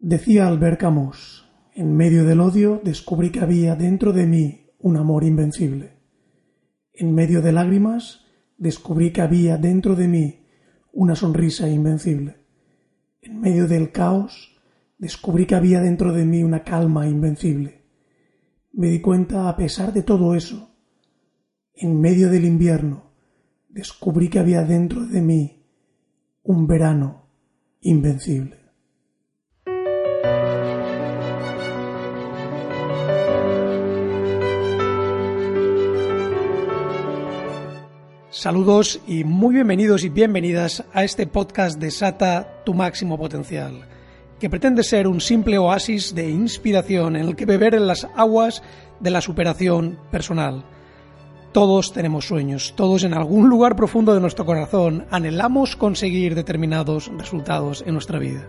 Decía Albert Camus, en medio del odio descubrí que había dentro de mí un amor invencible. En medio de lágrimas descubrí que había dentro de mí una sonrisa invencible. En medio del caos descubrí que había dentro de mí una calma invencible. Me di cuenta, a pesar de todo eso, en medio del invierno, descubrí que había dentro de mí un verano invencible. Saludos y muy bienvenidos y bienvenidas a este podcast de Sata tu máximo potencial, que pretende ser un simple oasis de inspiración en el que beber en las aguas de la superación personal. Todos tenemos sueños, todos en algún lugar profundo de nuestro corazón anhelamos conseguir determinados resultados en nuestra vida.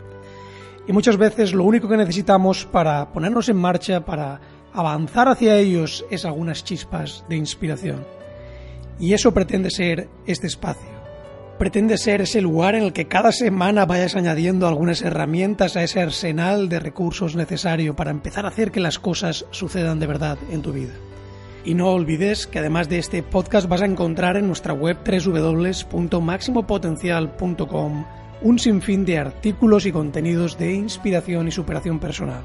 Y muchas veces lo único que necesitamos para ponernos en marcha, para avanzar hacia ellos, es algunas chispas de inspiración. Y eso pretende ser este espacio. Pretende ser ese lugar en el que cada semana vayas añadiendo algunas herramientas a ese arsenal de recursos necesario para empezar a hacer que las cosas sucedan de verdad en tu vida. Y no olvides que además de este podcast vas a encontrar en nuestra web www.maximopotencial.com un sinfín de artículos y contenidos de inspiración y superación personal.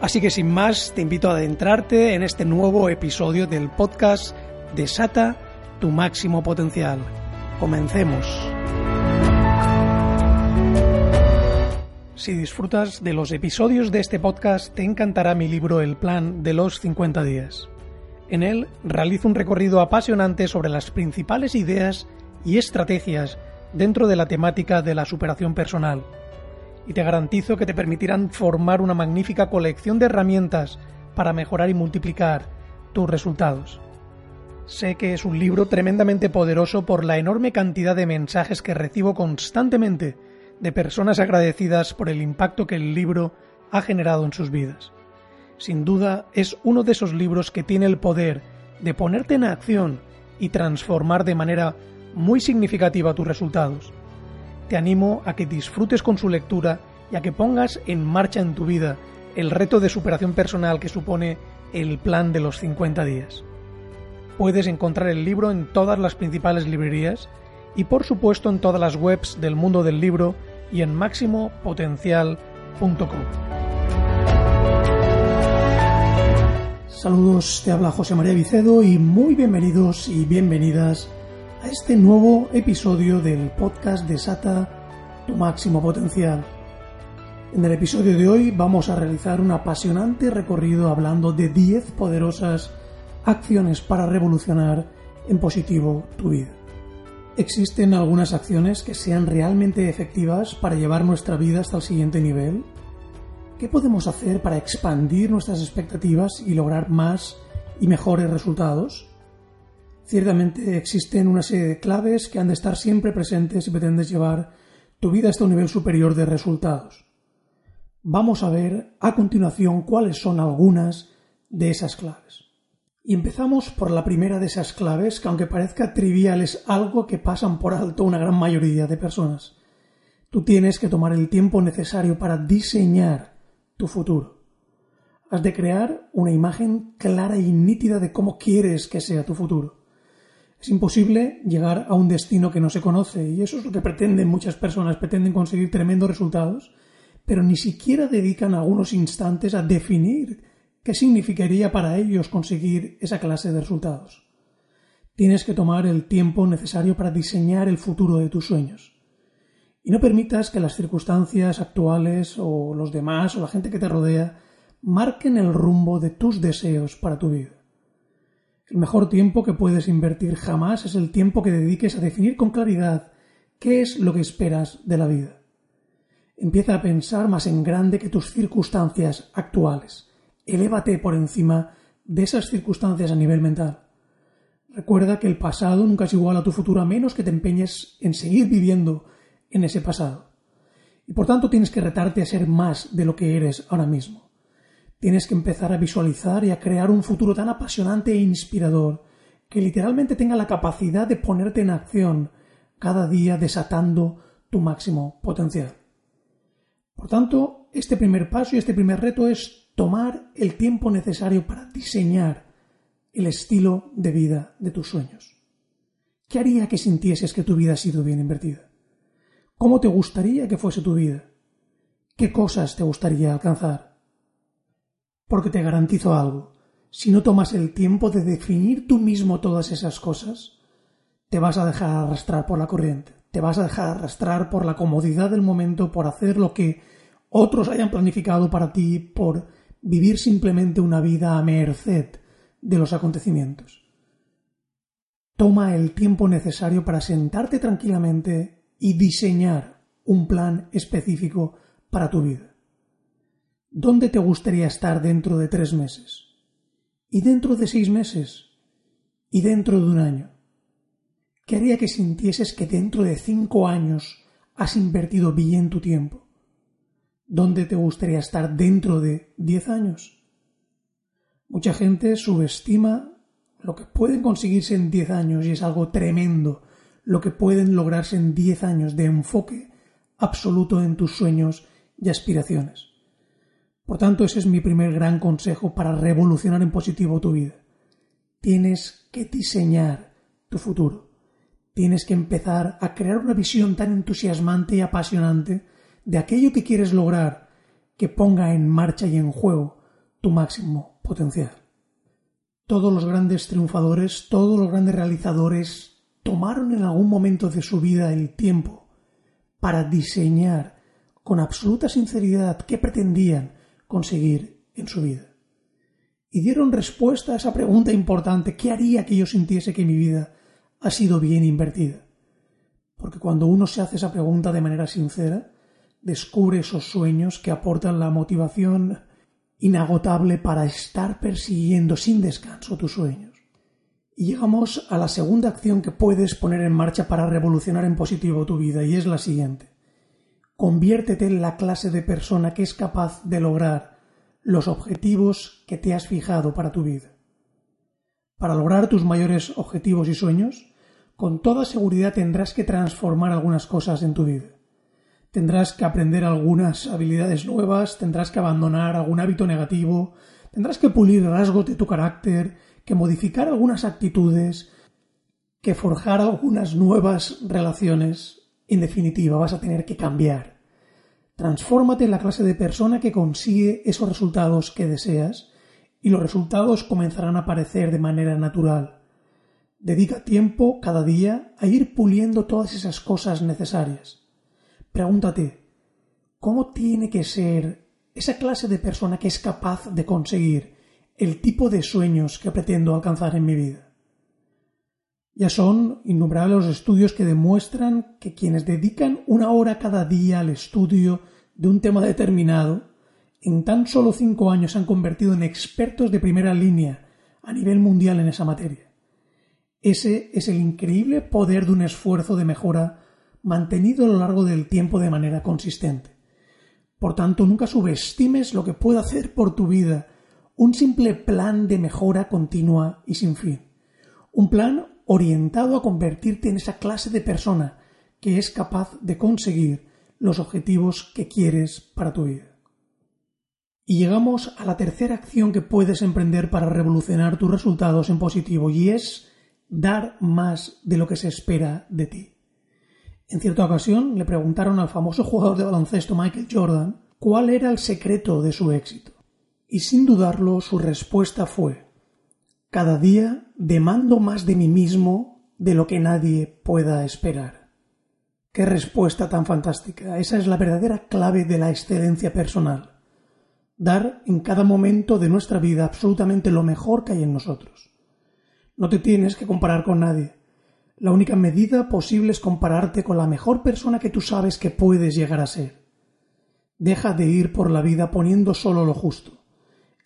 Así que sin más, te invito a adentrarte en este nuevo episodio del podcast Desata tu máximo potencial. Comencemos. Si disfrutas de los episodios de este podcast, te encantará mi libro El Plan de los 50 días. En él realizo un recorrido apasionante sobre las principales ideas y estrategias dentro de la temática de la superación personal, y te garantizo que te permitirán formar una magnífica colección de herramientas para mejorar y multiplicar tus resultados. Sé que es un libro tremendamente poderoso por la enorme cantidad de mensajes que recibo constantemente de personas agradecidas por el impacto que el libro ha generado en sus vidas. Sin duda es uno de esos libros que tiene el poder de ponerte en acción y transformar de manera muy significativa tus resultados. Te animo a que disfrutes con su lectura y a que pongas en marcha en tu vida el reto de superación personal que supone el plan de los 50 días. Puedes encontrar el libro en todas las principales librerías y por supuesto en todas las webs del mundo del libro y en máximopotencial.com. Saludos, te habla José María Vicedo y muy bienvenidos y bienvenidas a este nuevo episodio del podcast de Sata tu máximo potencial. En el episodio de hoy vamos a realizar un apasionante recorrido hablando de 10 poderosas acciones para revolucionar en positivo tu vida. ¿Existen algunas acciones que sean realmente efectivas para llevar nuestra vida hasta el siguiente nivel? ¿Qué podemos hacer para expandir nuestras expectativas y lograr más y mejores resultados? Ciertamente existen una serie de claves que han de estar siempre presentes si pretendes llevar tu vida hasta un nivel superior de resultados. Vamos a ver a continuación cuáles son algunas de esas claves. Y empezamos por la primera de esas claves, que aunque parezca trivial es algo que pasan por alto una gran mayoría de personas. Tú tienes que tomar el tiempo necesario para diseñar tu futuro. Has de crear una imagen clara y nítida de cómo quieres que sea tu futuro. Es imposible llegar a un destino que no se conoce y eso es lo que pretenden muchas personas, pretenden conseguir tremendos resultados, pero ni siquiera dedican algunos instantes a definir ¿Qué significaría para ellos conseguir esa clase de resultados? Tienes que tomar el tiempo necesario para diseñar el futuro de tus sueños. Y no permitas que las circunstancias actuales o los demás o la gente que te rodea marquen el rumbo de tus deseos para tu vida. El mejor tiempo que puedes invertir jamás es el tiempo que dediques a definir con claridad qué es lo que esperas de la vida. Empieza a pensar más en grande que tus circunstancias actuales. Elévate por encima de esas circunstancias a nivel mental. Recuerda que el pasado nunca es igual a tu futuro a menos que te empeñes en seguir viviendo en ese pasado. Y por tanto tienes que retarte a ser más de lo que eres ahora mismo. Tienes que empezar a visualizar y a crear un futuro tan apasionante e inspirador que literalmente tenga la capacidad de ponerte en acción cada día desatando tu máximo potencial. Por tanto, este primer paso y este primer reto es tomar el tiempo necesario para diseñar el estilo de vida de tus sueños. ¿Qué haría que sintieses que tu vida ha sido bien invertida? ¿Cómo te gustaría que fuese tu vida? ¿Qué cosas te gustaría alcanzar? Porque te garantizo algo, si no tomas el tiempo de definir tú mismo todas esas cosas, te vas a dejar arrastrar por la corriente, te vas a dejar arrastrar por la comodidad del momento, por hacer lo que otros hayan planificado para ti, por vivir simplemente una vida a merced de los acontecimientos. Toma el tiempo necesario para sentarte tranquilamente y diseñar un plan específico para tu vida. ¿Dónde te gustaría estar dentro de tres meses? ¿Y dentro de seis meses? ¿Y dentro de un año? ¿Qué haría que sintieses que dentro de cinco años has invertido bien tu tiempo? ¿Dónde te gustaría estar dentro de diez años? Mucha gente subestima lo que pueden conseguirse en diez años y es algo tremendo lo que pueden lograrse en diez años de enfoque absoluto en tus sueños y aspiraciones. Por tanto, ese es mi primer gran consejo para revolucionar en positivo tu vida. Tienes que diseñar tu futuro. Tienes que empezar a crear una visión tan entusiasmante y apasionante de aquello que quieres lograr que ponga en marcha y en juego tu máximo potencial. Todos los grandes triunfadores, todos los grandes realizadores tomaron en algún momento de su vida el tiempo para diseñar con absoluta sinceridad qué pretendían conseguir en su vida. Y dieron respuesta a esa pregunta importante, ¿qué haría que yo sintiese que mi vida ha sido bien invertida? Porque cuando uno se hace esa pregunta de manera sincera, descubre esos sueños que aportan la motivación inagotable para estar persiguiendo sin descanso tus sueños. Y llegamos a la segunda acción que puedes poner en marcha para revolucionar en positivo tu vida, y es la siguiente. Conviértete en la clase de persona que es capaz de lograr los objetivos que te has fijado para tu vida. Para lograr tus mayores objetivos y sueños, con toda seguridad tendrás que transformar algunas cosas en tu vida. Tendrás que aprender algunas habilidades nuevas, tendrás que abandonar algún hábito negativo, tendrás que pulir rasgos de tu carácter, que modificar algunas actitudes, que forjar algunas nuevas relaciones. En definitiva, vas a tener que cambiar. Transfórmate en la clase de persona que consigue esos resultados que deseas y los resultados comenzarán a aparecer de manera natural. Dedica tiempo cada día a ir puliendo todas esas cosas necesarias. Pregúntate, ¿cómo tiene que ser esa clase de persona que es capaz de conseguir el tipo de sueños que pretendo alcanzar en mi vida. Ya son innumerables los estudios que demuestran que quienes dedican una hora cada día al estudio de un tema determinado, en tan solo cinco años se han convertido en expertos de primera línea a nivel mundial en esa materia. Ese es el increíble poder de un esfuerzo de mejora mantenido a lo largo del tiempo de manera consistente. Por tanto, nunca subestimes lo que puede hacer por tu vida un simple plan de mejora continua y sin fin. Un plan orientado a convertirte en esa clase de persona que es capaz de conseguir los objetivos que quieres para tu vida. Y llegamos a la tercera acción que puedes emprender para revolucionar tus resultados en positivo y es dar más de lo que se espera de ti. En cierta ocasión le preguntaron al famoso jugador de baloncesto Michael Jordan cuál era el secreto de su éxito. Y sin dudarlo su respuesta fue Cada día demando más de mí mismo de lo que nadie pueda esperar. Qué respuesta tan fantástica. Esa es la verdadera clave de la excelencia personal. Dar en cada momento de nuestra vida absolutamente lo mejor que hay en nosotros. No te tienes que comparar con nadie. La única medida posible es compararte con la mejor persona que tú sabes que puedes llegar a ser. Deja de ir por la vida poniendo solo lo justo.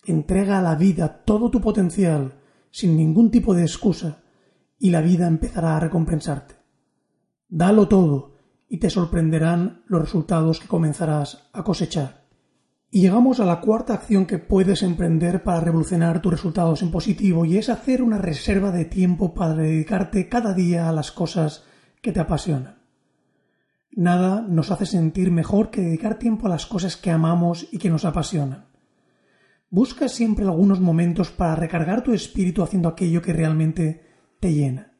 Entrega a la vida todo tu potencial, sin ningún tipo de excusa, y la vida empezará a recompensarte. Dalo todo y te sorprenderán los resultados que comenzarás a cosechar. Y llegamos a la cuarta acción que puedes emprender para revolucionar tus resultados en positivo y es hacer una reserva de tiempo para dedicarte cada día a las cosas que te apasionan. Nada nos hace sentir mejor que dedicar tiempo a las cosas que amamos y que nos apasionan. Busca siempre algunos momentos para recargar tu espíritu haciendo aquello que realmente te llena.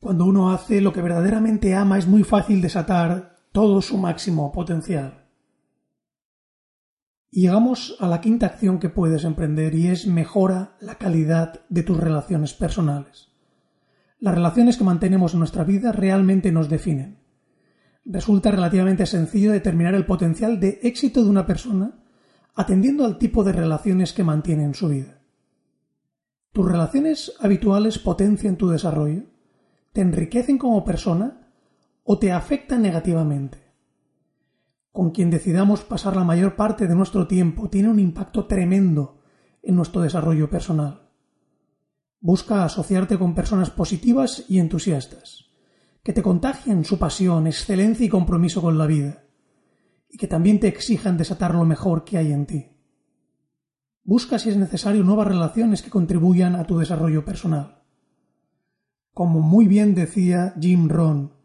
Cuando uno hace lo que verdaderamente ama es muy fácil desatar todo su máximo potencial. Llegamos a la quinta acción que puedes emprender y es mejora la calidad de tus relaciones personales. Las relaciones que mantenemos en nuestra vida realmente nos definen resulta relativamente sencillo determinar el potencial de éxito de una persona atendiendo al tipo de relaciones que mantiene en su vida. ¿Tus relaciones habituales potencian tu desarrollo? ¿Te enriquecen como persona o te afectan negativamente? Con quien decidamos pasar la mayor parte de nuestro tiempo tiene un impacto tremendo en nuestro desarrollo personal. Busca asociarte con personas positivas y entusiastas que te contagian su pasión, excelencia y compromiso con la vida, y que también te exijan desatar lo mejor que hay en ti. Busca si es necesario nuevas relaciones que contribuyan a tu desarrollo personal. Como muy bien decía Jim Rohn,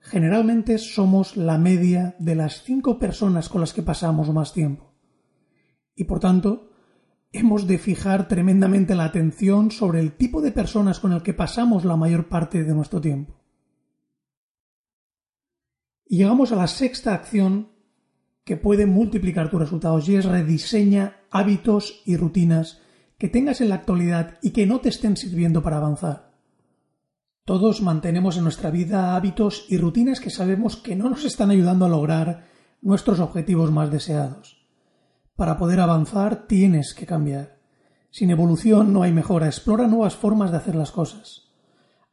generalmente somos la media de las cinco personas con las que pasamos más tiempo. Y por tanto, hemos de fijar tremendamente la atención sobre el tipo de personas con el que pasamos la mayor parte de nuestro tiempo. Y llegamos a la sexta acción que puede multiplicar tus resultados y es rediseña hábitos y rutinas que tengas en la actualidad y que no te estén sirviendo para avanzar. Todos mantenemos en nuestra vida hábitos y rutinas que sabemos que no nos están ayudando a lograr nuestros objetivos más deseados. Para poder avanzar tienes que cambiar. Sin evolución no hay mejora. Explora nuevas formas de hacer las cosas.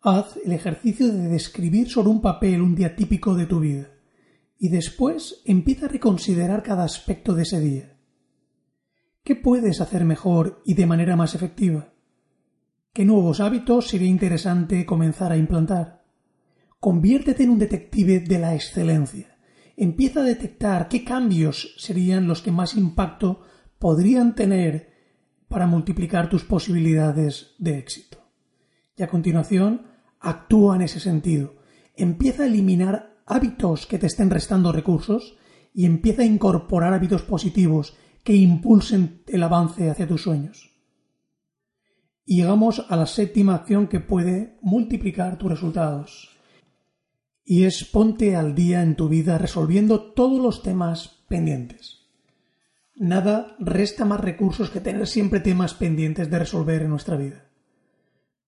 Haz el ejercicio de describir sobre un papel un día típico de tu vida y después empieza a reconsiderar cada aspecto de ese día. ¿Qué puedes hacer mejor y de manera más efectiva? ¿Qué nuevos hábitos sería interesante comenzar a implantar? Conviértete en un detective de la excelencia. Empieza a detectar qué cambios serían los que más impacto podrían tener para multiplicar tus posibilidades de éxito. Y a continuación, actúa en ese sentido. Empieza a eliminar hábitos que te estén restando recursos y empieza a incorporar hábitos positivos que impulsen el avance hacia tus sueños. Y llegamos a la séptima acción que puede multiplicar tus resultados. Y es ponte al día en tu vida resolviendo todos los temas pendientes. Nada resta más recursos que tener siempre temas pendientes de resolver en nuestra vida.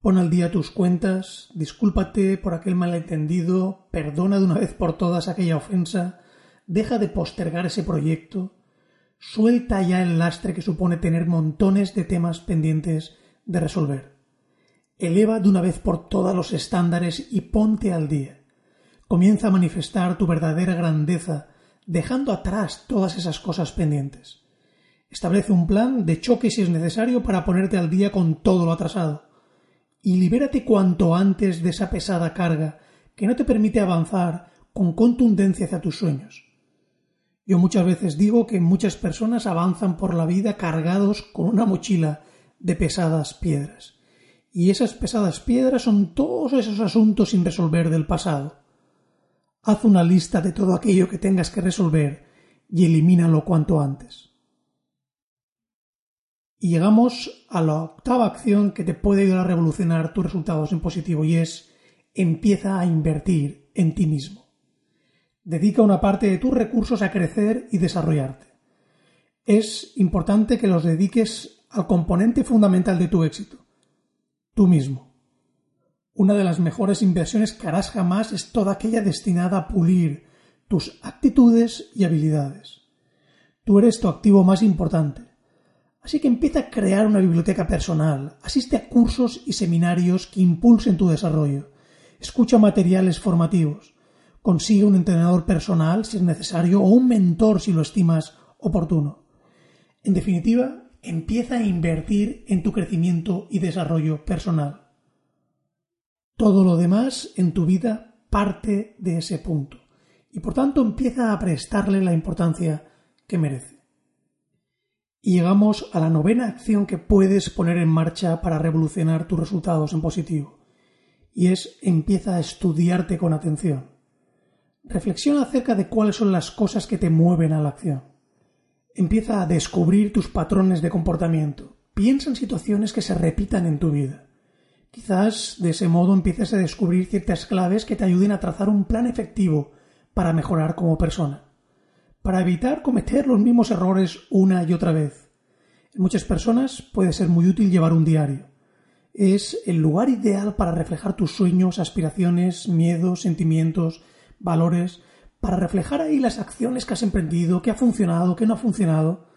Pon al día tus cuentas, discúlpate por aquel malentendido, perdona de una vez por todas aquella ofensa, deja de postergar ese proyecto, suelta ya el lastre que supone tener montones de temas pendientes de resolver. Eleva de una vez por todas los estándares y ponte al día. Comienza a manifestar tu verdadera grandeza, dejando atrás todas esas cosas pendientes. Establece un plan de choque si es necesario para ponerte al día con todo lo atrasado y libérate cuanto antes de esa pesada carga que no te permite avanzar con contundencia hacia tus sueños. Yo muchas veces digo que muchas personas avanzan por la vida cargados con una mochila de pesadas piedras. Y esas pesadas piedras son todos esos asuntos sin resolver del pasado. Haz una lista de todo aquello que tengas que resolver y elimínalo cuanto antes. Y llegamos a la octava acción que te puede ayudar a revolucionar tus resultados en positivo y es empieza a invertir en ti mismo. Dedica una parte de tus recursos a crecer y desarrollarte. Es importante que los dediques al componente fundamental de tu éxito, tú mismo. Una de las mejores inversiones que harás jamás es toda aquella destinada a pulir tus actitudes y habilidades. Tú eres tu activo más importante Así que empieza a crear una biblioteca personal, asiste a cursos y seminarios que impulsen tu desarrollo, escucha materiales formativos, Consigue un entrenador personal si es necesario o un mentor si lo estimas oportuno. En definitiva, empieza a invertir en tu crecimiento y desarrollo personal. Todo lo demás en tu vida parte de ese punto y por tanto empieza a prestarle la importancia que merece. Y llegamos a la novena acción que puedes poner en marcha para revolucionar tus resultados en positivo. Y es empieza a estudiarte con atención. Reflexiona acerca de cuáles son las cosas que te mueven a la acción. Empieza a descubrir tus patrones de comportamiento. Piensa en situaciones que se repitan en tu vida. Quizás de ese modo empieces a descubrir ciertas claves que te ayuden a trazar un plan efectivo para mejorar como persona para evitar cometer los mismos errores una y otra vez. En muchas personas puede ser muy útil llevar un diario. Es el lugar ideal para reflejar tus sueños, aspiraciones, miedos, sentimientos, valores, para reflejar ahí las acciones que has emprendido, qué ha funcionado, qué no ha funcionado.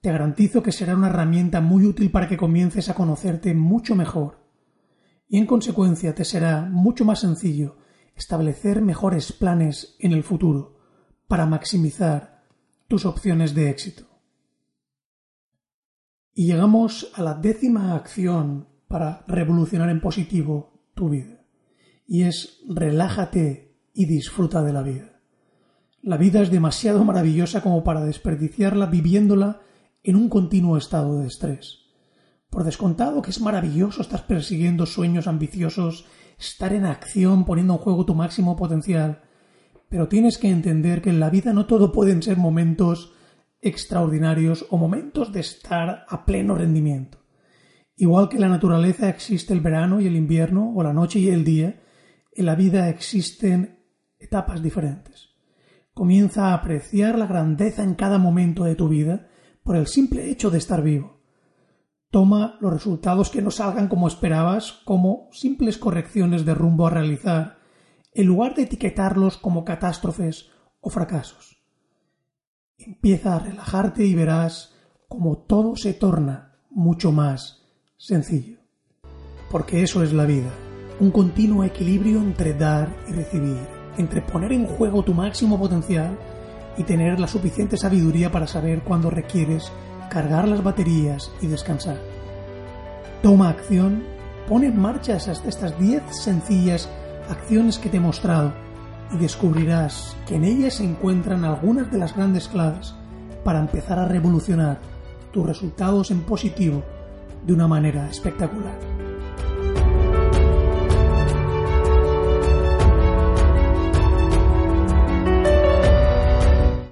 Te garantizo que será una herramienta muy útil para que comiences a conocerte mucho mejor. Y en consecuencia te será mucho más sencillo establecer mejores planes en el futuro para maximizar tus opciones de éxito. Y llegamos a la décima acción para revolucionar en positivo tu vida. Y es relájate y disfruta de la vida. La vida es demasiado maravillosa como para desperdiciarla viviéndola en un continuo estado de estrés. Por descontado que es maravilloso estar persiguiendo sueños ambiciosos, estar en acción poniendo en juego tu máximo potencial, pero tienes que entender que en la vida no todo pueden ser momentos extraordinarios o momentos de estar a pleno rendimiento. Igual que en la naturaleza existe el verano y el invierno, o la noche y el día, en la vida existen etapas diferentes. Comienza a apreciar la grandeza en cada momento de tu vida por el simple hecho de estar vivo. Toma los resultados que no salgan como esperabas como simples correcciones de rumbo a realizar en lugar de etiquetarlos como catástrofes o fracasos. Empieza a relajarte y verás cómo todo se torna mucho más sencillo. Porque eso es la vida, un continuo equilibrio entre dar y recibir, entre poner en juego tu máximo potencial y tener la suficiente sabiduría para saber cuándo requieres cargar las baterías y descansar. Toma acción, pone en marcha estas 10 sencillas acciones que te he mostrado y descubrirás que en ellas se encuentran algunas de las grandes claves para empezar a revolucionar tus resultados en positivo de una manera espectacular.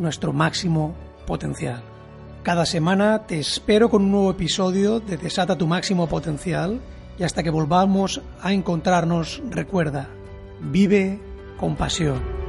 nuestro máximo potencial. Cada semana te espero con un nuevo episodio de Desata tu máximo potencial y hasta que volvamos a encontrarnos, recuerda, vive con pasión.